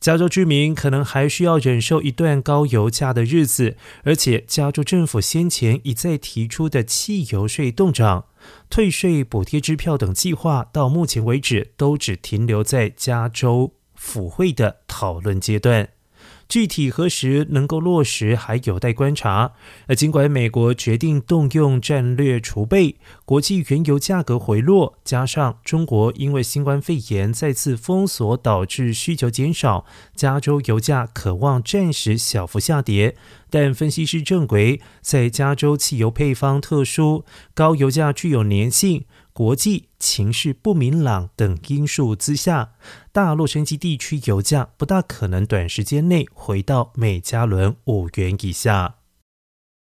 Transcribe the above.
加州居民可能还需要忍受一段高油价的日子，而且加州政府先前一再提出的汽油税冻涨、退税补贴支票等计划，到目前为止都只停留在加州府会的讨论阶段。具体何时能够落实，还有待观察。而尽管美国决定动用战略储备，国际原油价格回落，加上中国因为新冠肺炎再次封锁导致需求减少，加州油价可望暂时小幅下跌。但分析师认为，在加州汽油配方特殊、高油价具有粘性。国际情势不明朗等因素之下，大洛杉矶地区油价不大可能短时间内回到每加仑五元以下。